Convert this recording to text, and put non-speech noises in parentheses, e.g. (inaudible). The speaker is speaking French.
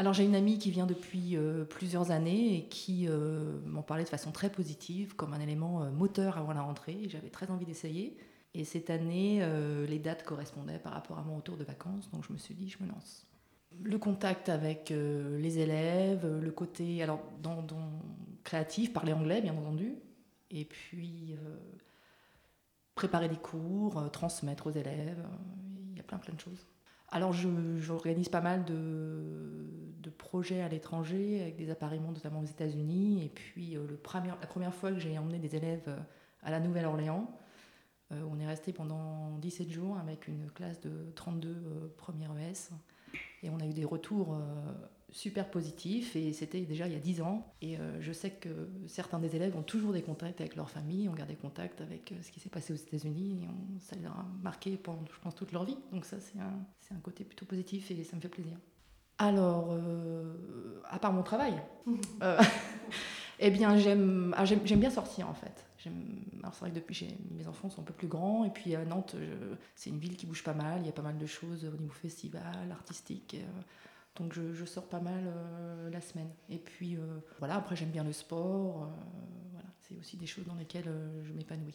Alors j'ai une amie qui vient depuis plusieurs années et qui m'en parlait de façon très positive, comme un élément moteur avant la rentrée. J'avais très envie d'essayer. Et cette année, les dates correspondaient par rapport à mon retour de vacances, donc je me suis dit, je me lance le contact avec euh, les élèves, le côté alors créatif, parler anglais bien entendu, et puis euh, préparer des cours, euh, transmettre aux élèves, il y a plein plein de choses. Alors j'organise pas mal de, projets à l'étranger avec des appareillements notamment aux États-Unis, et puis premier, la première fois que j'ai emmené des élèves à la Nouvelle-Orléans, on est resté pendant 17 jours avec une classe de 32 premières ES. Et on a eu des retours euh, super positifs et c'était déjà il y a 10 ans. Et euh, je sais que certains des élèves ont toujours des contacts avec leur famille, ont gardé contact avec euh, ce qui s'est passé aux États-Unis et ça les a marqués pendant, je pense, toute leur vie. Donc ça, c'est un, côté plutôt positif et ça me fait plaisir. Alors, à part mon travail, (laughs) (laughs) eh bien, ah, j'aime bien sortir en fait. Alors c'est vrai que depuis, mes enfants sont un peu plus grands, et puis à Nantes, c'est une ville qui bouge pas mal, il y a pas mal de choses au niveau festival, artistique. Euh, donc je, sors pas mal euh, la semaine. Et puis euh, voilà, après j'aime bien le sport, voilà, c'est aussi des choses dans lesquelles je m'épanouis.